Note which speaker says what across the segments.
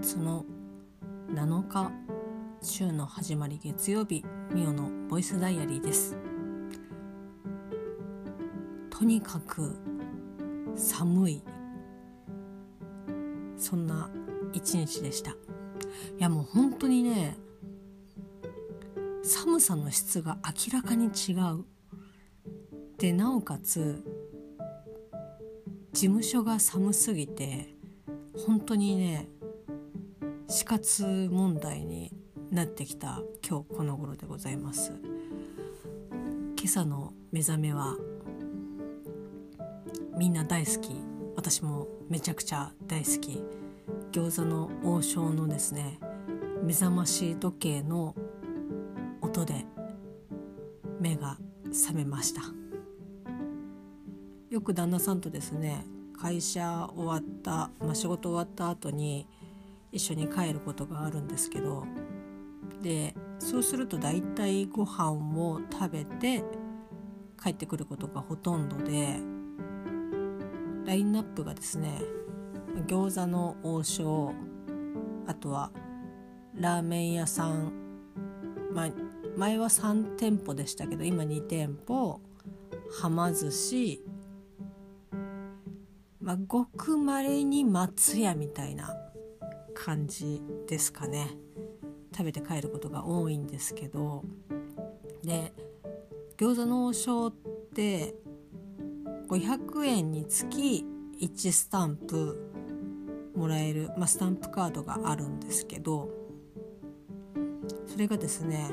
Speaker 1: 月の7日週の始まり月曜日ミオのボイスダイアリーです。とにかく寒い。そんな一日でした。いやもう本当にね寒さの質が明らかに違う。でなおかつ事務所が寒すぎて本当にね死活問題になってきた今日この頃でございます。今朝の目覚めはみんな大好き。私もめちゃくちゃ大好き。餃子の王将のですね目覚まし時計の音で目が覚めました。よく旦那さんとですね会社終わった、まあ、仕事終わった後に一緒に帰ることがあるんですけどでそうすると大体ご飯を食べて帰ってくることがほとんどでラインナップがですね餃子の王将あとはラーメン屋さん、まあ、前は3店舗でしたけど今2店舗はま寿司、まあ、ごくまれに松屋みたいな感じですかね。食べて帰ることが多いんですけど。で餃子の王将って500円につき1スタンプもらえる、まあ、スタンプカードがあるんですけどそれがですね、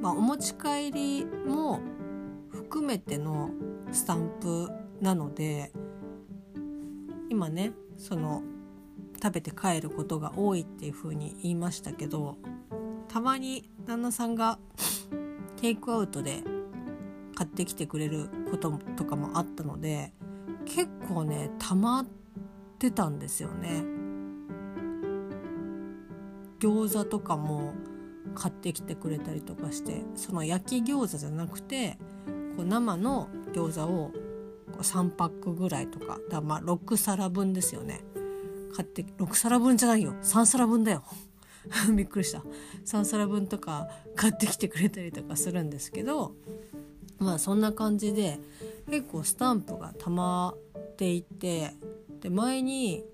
Speaker 1: まあ、お持ち帰りも含めてのスタンプなので今ねその食べて帰ることが多いっていう風に言いましたけどたまに旦那さんが テイクアウトで買ってきてくれることとかもあったので結構ね溜まってたんですよね。餃子とかも買ってきてくれたりとかしてその焼き餃子じゃなくてこう生の餃子を3パックぐらいとかだまあ6皿分ですよね買って6皿分じゃないよ。3皿分だよ。びっくりした。3皿分とか買ってきてくれたりとかするんですけどまあそんな感じで結構スタンプが溜まっていてで前に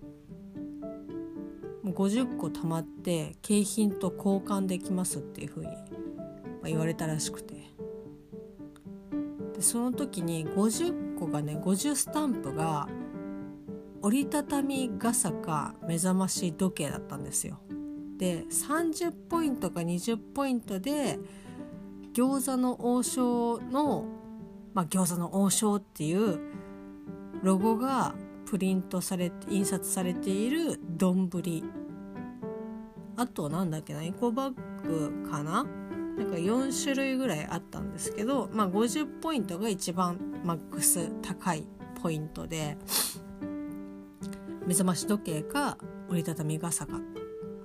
Speaker 1: 50個貯まって景品と交換できますっていうふうに言われたらしくて。でその時に50個がね50スタンプが折りたたみ傘か目覚まし時計だったんですよ。で30ポイントか20ポイントで餃子の王将の、まあ、餃子の王将っていうロゴがプリントされて印刷されている丼。あとなんだっけなエコバッグかな？なんか4種類ぐらいあったんですけど、まあ、50ポイントが一番マックス高いポイントで。目覚まし時計か折りたたみ傘か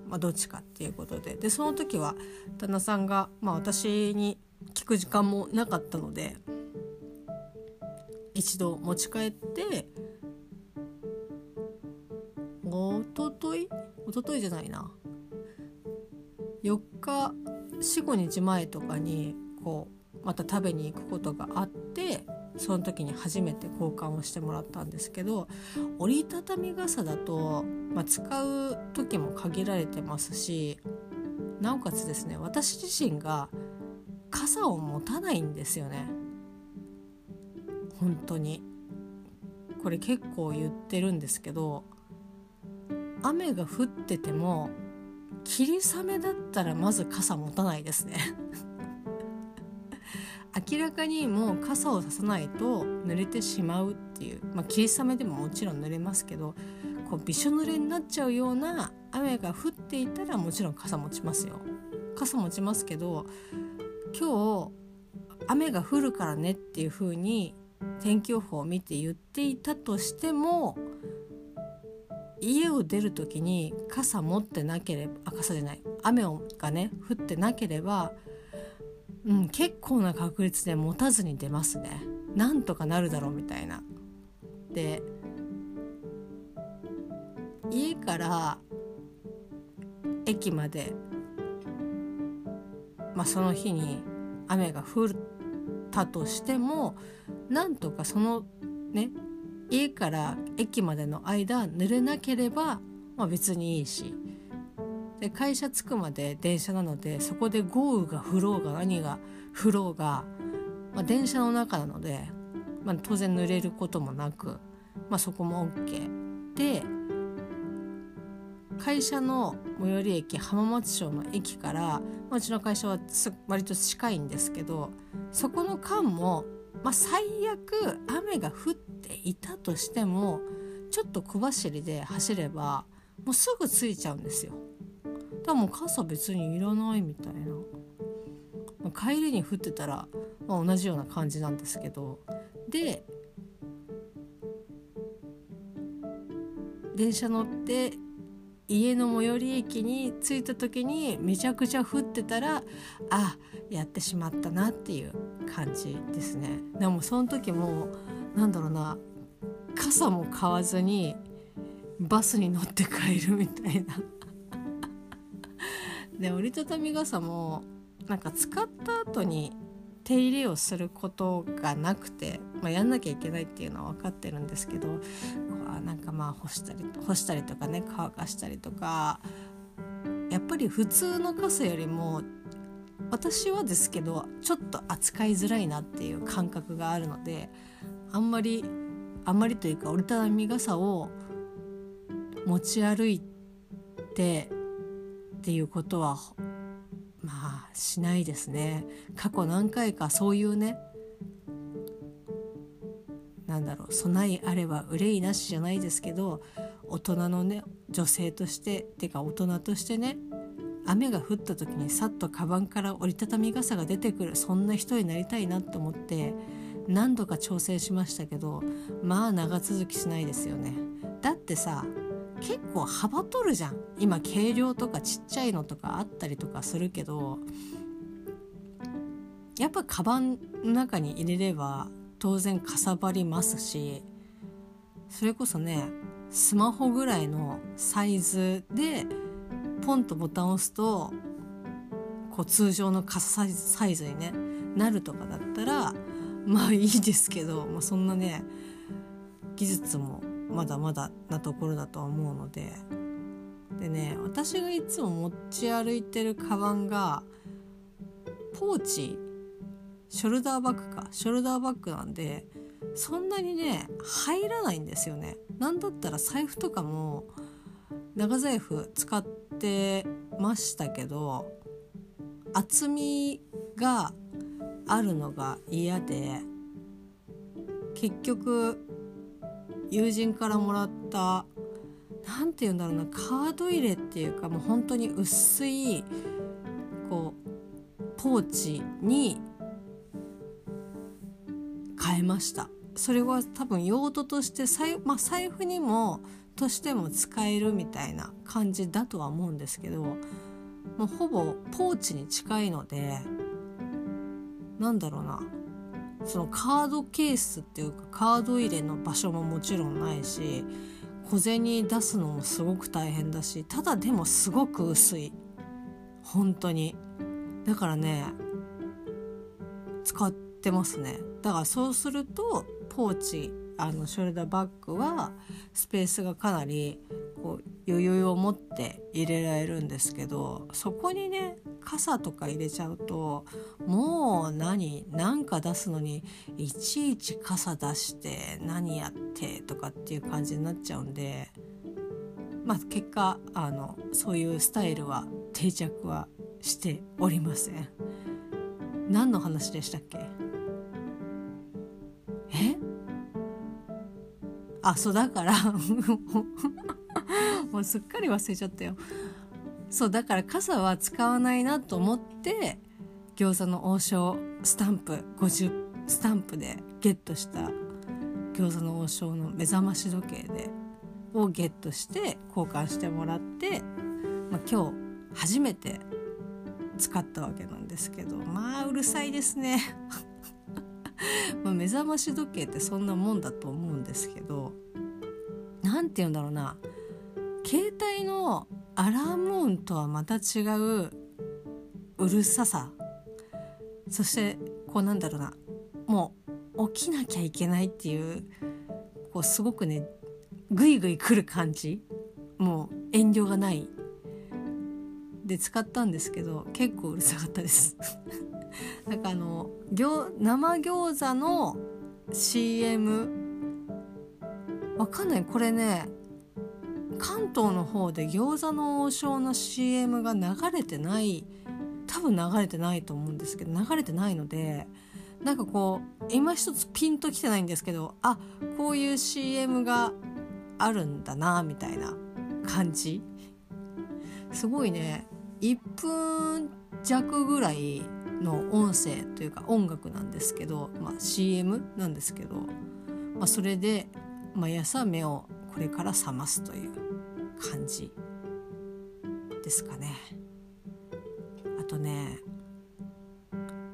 Speaker 1: まあ、どっちかっていうことで。でその時は旦那さんが、まあ、私に聞く時間もなかったので一度持ち帰っておととい？おとといじゃないな。4日45日前とかにこうまた食べに行くことがあってその時に初めて交換をしてもらったんですけど折りたたみ傘だと、まあ、使う時も限られてますしなおかつですね私自身が傘を持たないんですよね。本当に。これ結構言ってるんですけど雨が降ってても霧雨だったらまず傘持たないですね。明らかにもう傘をささないと濡れてしまうっていう、まあ、霧雨でももちろん濡れますけどこうびしょ濡れになっちゃうような雨が降っていたらもちろん傘持ちますよ。傘持ちますけど今日雨が降るからねっていう風に天気予報を見て言っていたとしても家を出る時に傘持ってなければあ傘じゃない雨がね降ってなければうん、結構な確率で持たずに出ますねなんとかなるだろうみたいな。で家から駅まで、まあ、その日に雨が降ったとしてもなんとかそのね家から駅までの間濡れなければ、まあ、別にいいしで会社着くまで電車なのでそこで豪雨が降ろうが何が降ろうが、まあ、電車の中なので、まあ、当然濡れることもなく、まあ、そこも OK で会社の最寄り駅浜松町の駅から、まあ、うちの会社は割と近いんですけどそこの間も、まあ、最悪雨が降っていたとしてもちょっと小走りで走ればもうすぐ着いちゃうんですよ。だも傘別にいらないみたいな、帰りに降ってたら、まあ、同じような感じなんですけど。で電車乗って家の最寄り駅に着いた時にめちゃくちゃ降ってたらあやってしまったなっていう感じですね。でもその時もなんだろうな傘も買わずにバスに乗って帰るみたいな。で折りたたみ傘もなんか使った後に手入れをすることがなくて、まあ、やんなきゃいけないっていうのは分かってるんですけどなんかまあ干したり干したりとかね乾かしたりとかやっぱり普通の傘よりも私はですけどちょっと扱いづらいなっていう感覚があるのであんまりあんまりというか折りたたみ傘を持ち歩いてっていうことはまあしないですね。過去何回かそういうねなんだろう備えあれば憂いなしじゃないですけど大人のね女性としてっていうか大人としてね雨が降った時にさっとカバンから折りたたみ傘が出てくるそんな人になりたいなと思って何度か挑戦しましたけどまあ長続きしないですよね。だってさ結構幅取るじゃん。今軽量とかちっちゃいのとかあったりとかするけどやっぱカバンの中に入れれば当然かさばりますしそれこそねスマホぐらいのサイズでポンとボタンを押すとこう通常の傘サイズに、ね、なるとかだったらまあいいですけど、まあ、そんなね技術もまだまだなところだと思うのででね私がいつも持ち歩いてるカバンがポーチショルダーバッグかショルダーバッグなんでそんなにね入らないんですよね。なんだったら財布とかも長財布使ってましたけど厚みがあるのが嫌で結局友人からもらった何て言うんだろうなカード入れっていうかもう本当に薄いこうポーチに変えました。それは多分用途として財,、まあ、財布にもとしても使えるみたいな感じだとは思うんですけどもうほぼポーチに近いのでなんだろうな。そのカードケースっていうかカード入れの場所ももちろんないし小銭出すのもすごく大変だしただでもすごく薄い。本当に。だからね使ってますね。だからそうするとポーチあのショルダーバッグはスペースがかなりこう余裕を持って入れられるんですけどそこにね傘とか入れちゃうともう何何か出すのにいちいち傘出して何やってとかっていう感じになっちゃうんでまあ結果あのそういうスタイルは定着はしておりません。何の話でしたっけ？え？あそうだから。もうすっかり忘れちゃったよ。そうだから傘は使わないなと思って餃子の王将スタンプ50スタンプでゲットした餃子の王将の目覚まし時計でをゲットして交換してもらって、まあ、今日初めて使ったわけなんですけどまあうるさいですね。ま目覚まし時計ってそんなもんだと思うんですけど何て言うんだろうな。携帯のアラーム音とはまた違ううるささ。そしてこうなんだろうな。もう起きなきゃいけないっていうこうすごくねグイグイ来る感じ。もう遠慮がない。で使ったんですけど結構うるさかったです。なんかあの生餃子の CM わかんない。これね関東の方で餃子の王将の CM が流れてない多分流れてないと思うんですけど流れてないのでなんかこう今一つピンときてないんですけどあこういう CM があるんだなみたいな感じ。すごいね。1分弱ぐらいの音声というか音楽なんですけど、まあ、CM なんですけど、まあ、それで毎朝目をこれから覚ますという感じですかね。あとね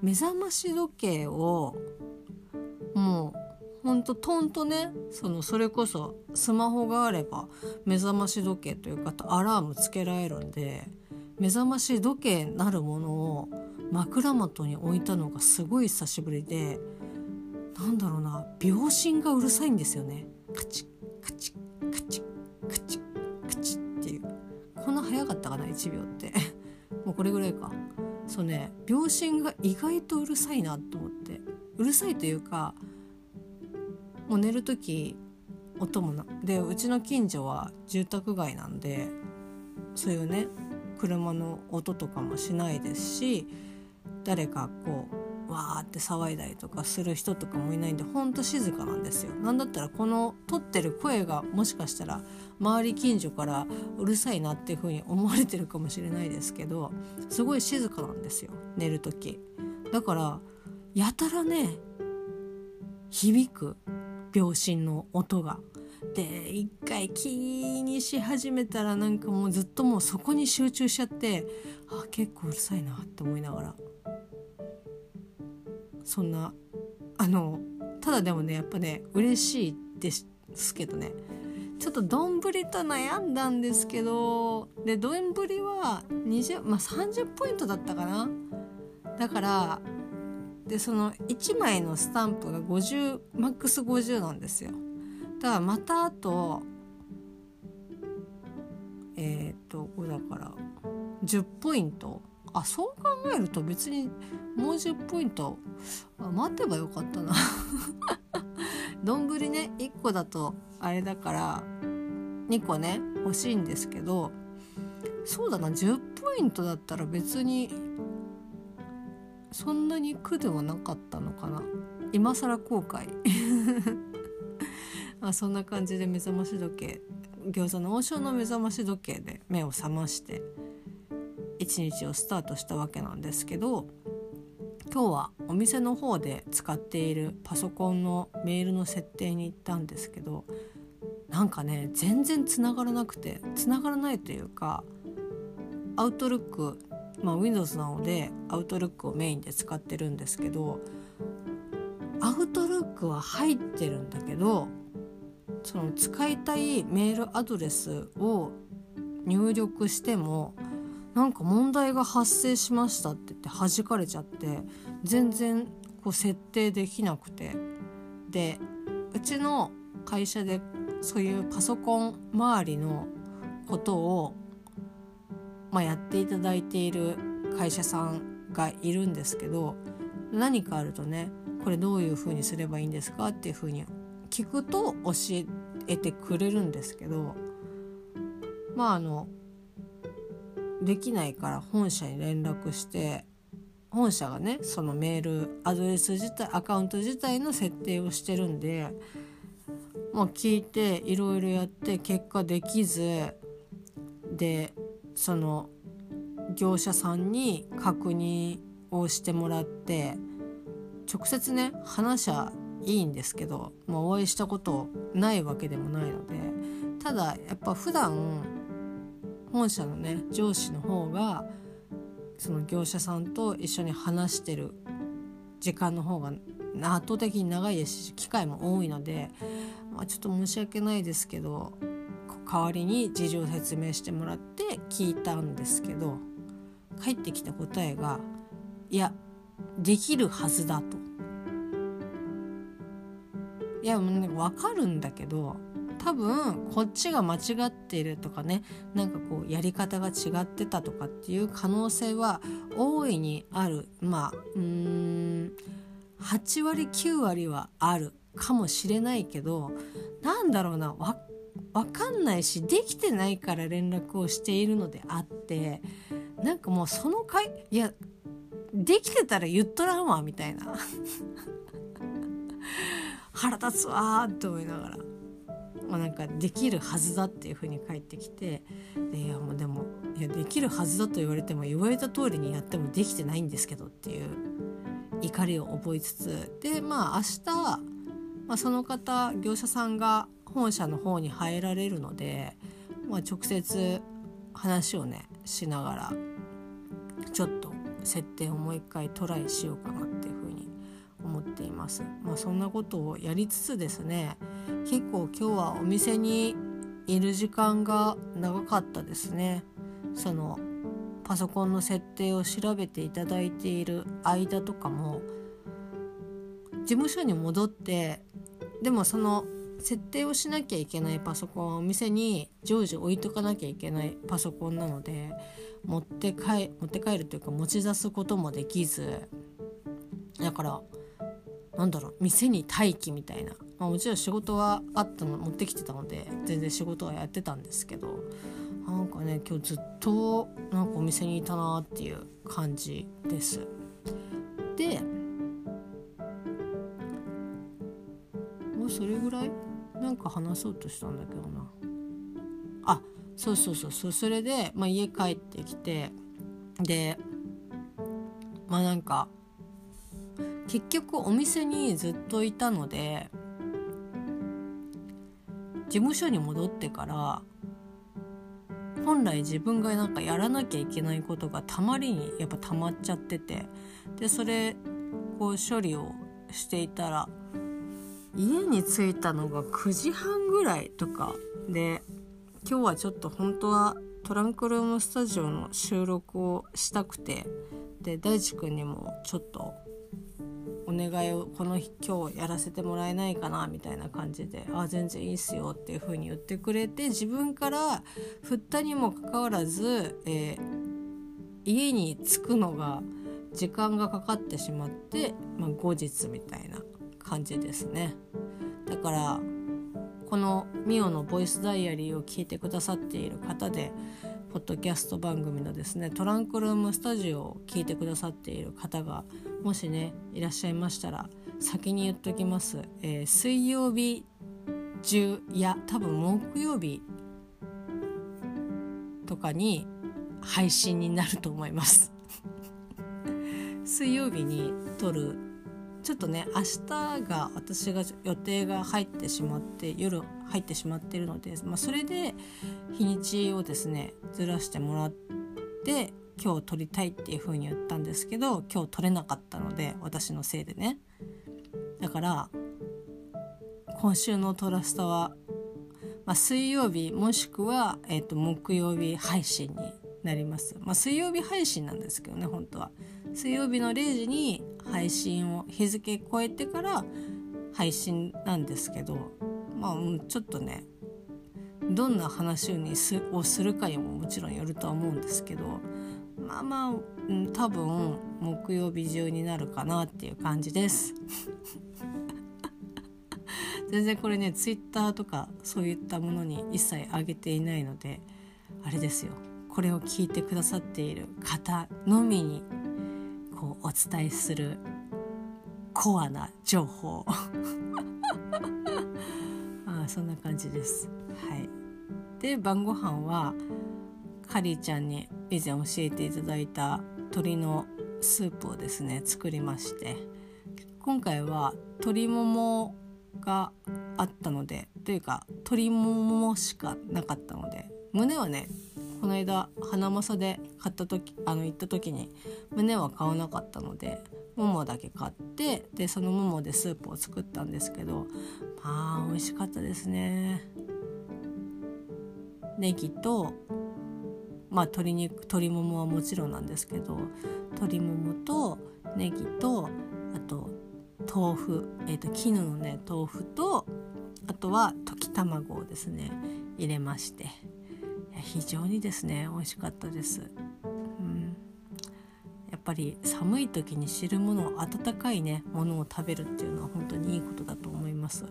Speaker 1: 目覚まし時計をもうほんとトンとねそのそれこそスマホがあれば目覚まし時計というかアラームつけられるんで目覚まし時計なるものを枕元に置いたのがすごい久しぶりでなんだろうな秒針がうるさいんですよね。カチッカチッカチッカチッカチッっていう。こんな早かったかな1秒って。もうこれぐらいか。そうね秒針が意外とうるさいなと思って。うるさいというかもう寝る時音もなでうちの近所は住宅街なんでそういうね車の音とかもしないですし誰かこうわーって騒いだりとかする人とかもいないんでほんと静かなんですよ。なんだったらこの撮ってる声がもしかしたら周り近所からうるさいなっていう風に思われてるかもしれないですけどすごい静かなんですよ寝る時。だからやたらね響く秒針の音が。で一回気にし始めたらなんかもうずっともうそこに集中しちゃってあ結構うるさいなって思いながらそんなあのただでもねやっぱね嬉しいですけどね。ちょっと丼と悩んだんですけどで丼は20、まあ、30ポイントだったかな。だからでその1枚のスタンプが50マックス50なんですよ。だからまたあとえっ、とこれだから10ポイントあそう考えると別にもう10ポイント待てばよかったな。丼ね1個だとあれだから2個ね欲しいんですけどそうだな10ポイントだったら別にそんなに苦ではなかったのかな。今更後悔。あそんな感じで目覚まし時計餃子の王将の目覚まし時計で目を覚まして。一日をスタートしたわけなんですけど今日はお店の方で使っているパソコンのメールの設定に行ったんですけどなんかね全然つながらなくてつながらないというかアウトルックまあ、Windows なのでアウトルックをメインで使ってるんですけどアウトルックは入ってるんだけどその使いたいメールアドレスを入力してもなんか問題が発生しましたって言って弾かれちゃって全然こう設定できなくて。でうちの会社でそういうパソコン周りのことをまあ、やっていただいている会社さんがいるんですけど何かあるとねこれどういうふうにすればいいんですかっていうふうに聞くと教えてくれるんですけどまああのできないから本社に連絡して本社がねそのメールアドレス自体アカウント自体の設定をしてるんでまあ聞いていろいろやって結果できずでその業者さんに確認をしてもらって直接ね話はいいんですけど、まあ、お会いしたことないわけでもないのでただやっぱ普段本社のね上司の方がその業者さんと一緒に話してる時間の方が圧倒的に長いですし機会も多いので、まあ、ちょっと申し訳ないですけど代わりに事情を説明してもらって聞いたんですけど返ってきた答えが「いやできるはずだ」と。いやもうね分かるんだけど多分こっちが間違っているとかねなんかこうやり方が違ってたとかっていう可能性は大いにあるまあうーん8割9割はあるかもしれないけどなんだろうなわ分かんないしできてないから連絡をしているのであってなんかもうその回いやできてたら言っとらんわみたいな 腹立つわーって思いながら。まあ、なんかできるはずだっていう風に返ってきてでいやもうでもいやできるはずだと言われても言われた通りにやってもできてないんですけどっていう怒りを覚えつつでまあ明日、まあ、その方業者さんが本社の方に入られるので、まあ、直接話をねしながらちょっと設定をもう一回トライしようかなっていうふうに思っています。まあ、そんなことをやりつつですね結構今日はお店にいる時間が長かったですね。そのパソコンの設定を調べていただいている間とかも事務所に戻ってでもその設定をしなきゃいけないパソコンはお店に常時置いとかなきゃいけないパソコンなので持って帰持って帰るというか持ち出すこともできずだからなんだろう店に待機みたいな、まあ、もちろん仕事はあったの持ってきてたので全然仕事はやってたんですけどなんかね今日ずっとなんかお店にいたなっていう感じです。でもうそれぐらいなんか話そうとしたんだけどな。あそうそうそうそう。それで、まあ、家帰ってきてでまあなんか結局お店にずっといたので事務所に戻ってから本来自分がなんかやらなきゃいけないことがたまりにやっぱ溜まっちゃっててでそれこう処理をしていたら家に着いたのが9時半ぐらいとかで今日はちょっと本当はトランクルームスタジオの収録をしたくてで大地君にもちょっと願いをこの日今日やらせてもらえないかなみたいな感じで「あ全然いいっすよ」っていう風に言ってくれて自分から振ったにもかかわらず、えー、家に着くのが時間がかかってしまって、まあ、後日みたいな感じですね。だからこのミオのボイスダイアリーを聞いてくださっている方でポッドキャスト番組のですねトランクルームスタジオを聞いてくださっている方がもしねいらっしゃいましたら先に言っときます、えー、水曜日中いや多分木曜日とかに配信になると思います。水曜日に撮るちょっとね明日が私が予定が入ってしまって夜入ってしまってるので、まあ、それで日にちをですねずらしてもらって今日撮りたいっていう風に言ったんですけど今日撮れなかったので私のせいでね。だから今週のトラスタは、まあ、水曜日もしくは、えーと、木曜日配信になります、まあ、水曜日配信なんですけどね本当は。水曜日の0時に配信を日付超えてから配信なんですけどまあちょっとねどんな話にすをするかにももちろんよるとは思うんですけどまあまあ、多分木曜日中になるかなっていう感じです。全然これねツイッターとかそういったものに一切上げていないのであれですよ。これを聞いてくださっている方のみにこうお伝えするコアな情報。あそんな感じです。はい、で晩ご飯はカリーちゃんに以前教えていただいた鶏のスープをですね作りまして。今回は鶏ももがあったのでというか鶏ももしかなかったので胸はねこの間花正で買った時あの行った時に胸は買わなかったのでももだけ買ってでそのももでスープを作ったんですけどまあ美味しかったですね。ネギとまあ鶏肉鶏ももはもちろんなんですけど鶏ももとネギとあと豆腐、えーと、絹のね豆腐とあとは溶き卵をですね入れまして。非常にですね美味しかったです、うん、やっぱり寒い時に汁物温かいねものを食べるっていうのは本当にいいことだと思います。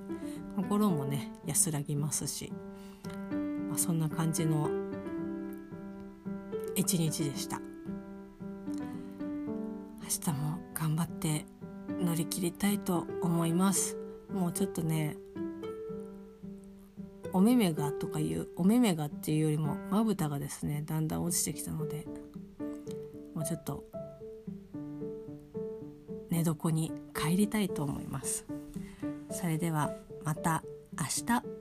Speaker 1: 心もね安らぎますし、まあ、そんな感じの一日でした。明日も頑張って乗り切りたいと思います。もうちょっとねお目目がとかいうお目目がっていうよりもまぶたがですねだんだん落ちてきたのでもうちょっと寝床に帰りたいと思います。それではまた明日。